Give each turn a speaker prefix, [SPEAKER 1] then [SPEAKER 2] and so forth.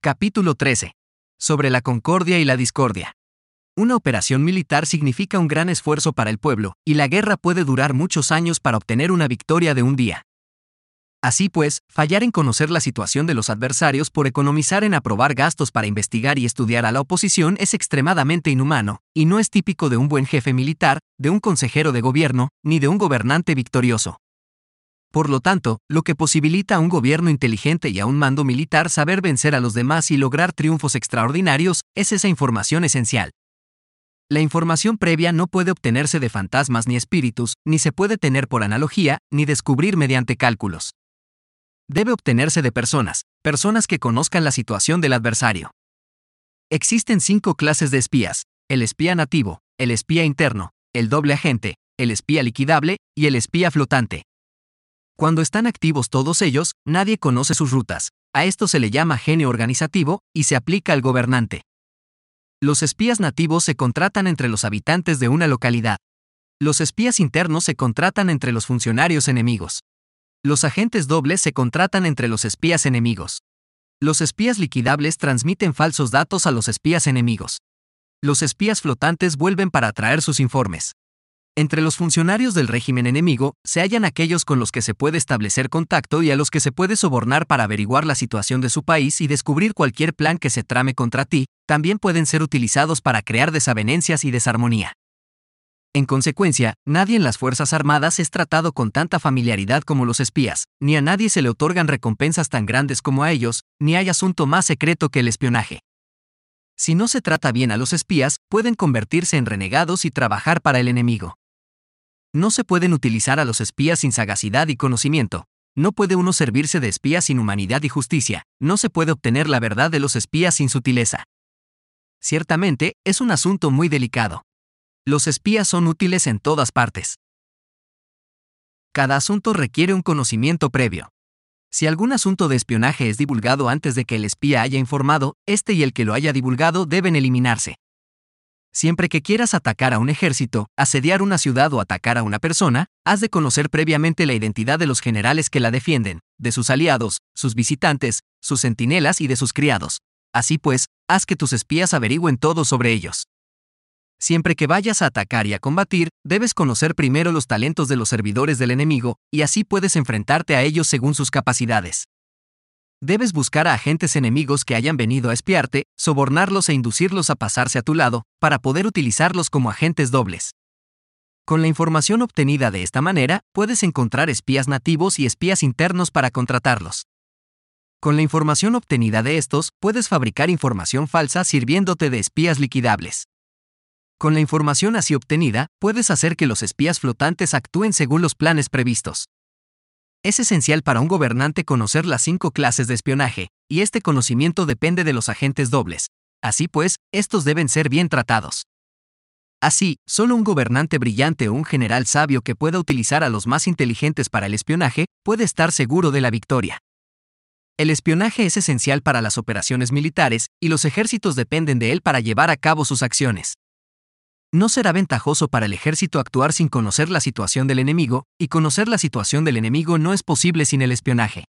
[SPEAKER 1] Capítulo 13. Sobre la concordia y la discordia. Una operación militar significa un gran esfuerzo para el pueblo, y la guerra puede durar muchos años para obtener una victoria de un día. Así pues, fallar en conocer la situación de los adversarios por economizar en aprobar gastos para investigar y estudiar a la oposición es extremadamente inhumano, y no es típico de un buen jefe militar, de un consejero de gobierno, ni de un gobernante victorioso. Por lo tanto, lo que posibilita a un gobierno inteligente y a un mando militar saber vencer a los demás y lograr triunfos extraordinarios es esa información esencial. La información previa no puede obtenerse de fantasmas ni espíritus, ni se puede tener por analogía, ni descubrir mediante cálculos. Debe obtenerse de personas, personas que conozcan la situación del adversario. Existen cinco clases de espías, el espía nativo, el espía interno, el doble agente, el espía liquidable y el espía flotante. Cuando están activos todos ellos, nadie conoce sus rutas. A esto se le llama genio organizativo y se aplica al gobernante. Los espías nativos se contratan entre los habitantes de una localidad. Los espías internos se contratan entre los funcionarios enemigos. Los agentes dobles se contratan entre los espías enemigos. Los espías liquidables transmiten falsos datos a los espías enemigos. Los espías flotantes vuelven para traer sus informes. Entre los funcionarios del régimen enemigo se hallan aquellos con los que se puede establecer contacto y a los que se puede sobornar para averiguar la situación de su país y descubrir cualquier plan que se trame contra ti, también pueden ser utilizados para crear desavenencias y desarmonía. En consecuencia, nadie en las Fuerzas Armadas es tratado con tanta familiaridad como los espías, ni a nadie se le otorgan recompensas tan grandes como a ellos, ni hay asunto más secreto que el espionaje. Si no se trata bien a los espías, pueden convertirse en renegados y trabajar para el enemigo. No se pueden utilizar a los espías sin sagacidad y conocimiento. No puede uno servirse de espías sin humanidad y justicia. No se puede obtener la verdad de los espías sin sutileza. Ciertamente, es un asunto muy delicado. Los espías son útiles en todas partes. Cada asunto requiere un conocimiento previo. Si algún asunto de espionaje es divulgado antes de que el espía haya informado, este y el que lo haya divulgado deben eliminarse. Siempre que quieras atacar a un ejército, asediar una ciudad o atacar a una persona, has de conocer previamente la identidad de los generales que la defienden, de sus aliados, sus visitantes, sus centinelas y de sus criados. Así pues, haz que tus espías averigüen todo sobre ellos. Siempre que vayas a atacar y a combatir, debes conocer primero los talentos de los servidores del enemigo, y así puedes enfrentarte a ellos según sus capacidades. Debes buscar a agentes enemigos que hayan venido a espiarte, sobornarlos e inducirlos a pasarse a tu lado, para poder utilizarlos como agentes dobles. Con la información obtenida de esta manera, puedes encontrar espías nativos y espías internos para contratarlos. Con la información obtenida de estos, puedes fabricar información falsa sirviéndote de espías liquidables. Con la información así obtenida, puedes hacer que los espías flotantes actúen según los planes previstos. Es esencial para un gobernante conocer las cinco clases de espionaje, y este conocimiento depende de los agentes dobles. Así pues, estos deben ser bien tratados. Así, solo un gobernante brillante o un general sabio que pueda utilizar a los más inteligentes para el espionaje puede estar seguro de la victoria. El espionaje es esencial para las operaciones militares y los ejércitos dependen de él para llevar a cabo sus acciones. No será ventajoso para el ejército actuar sin conocer la situación del enemigo, y conocer la situación del enemigo no es posible sin el espionaje.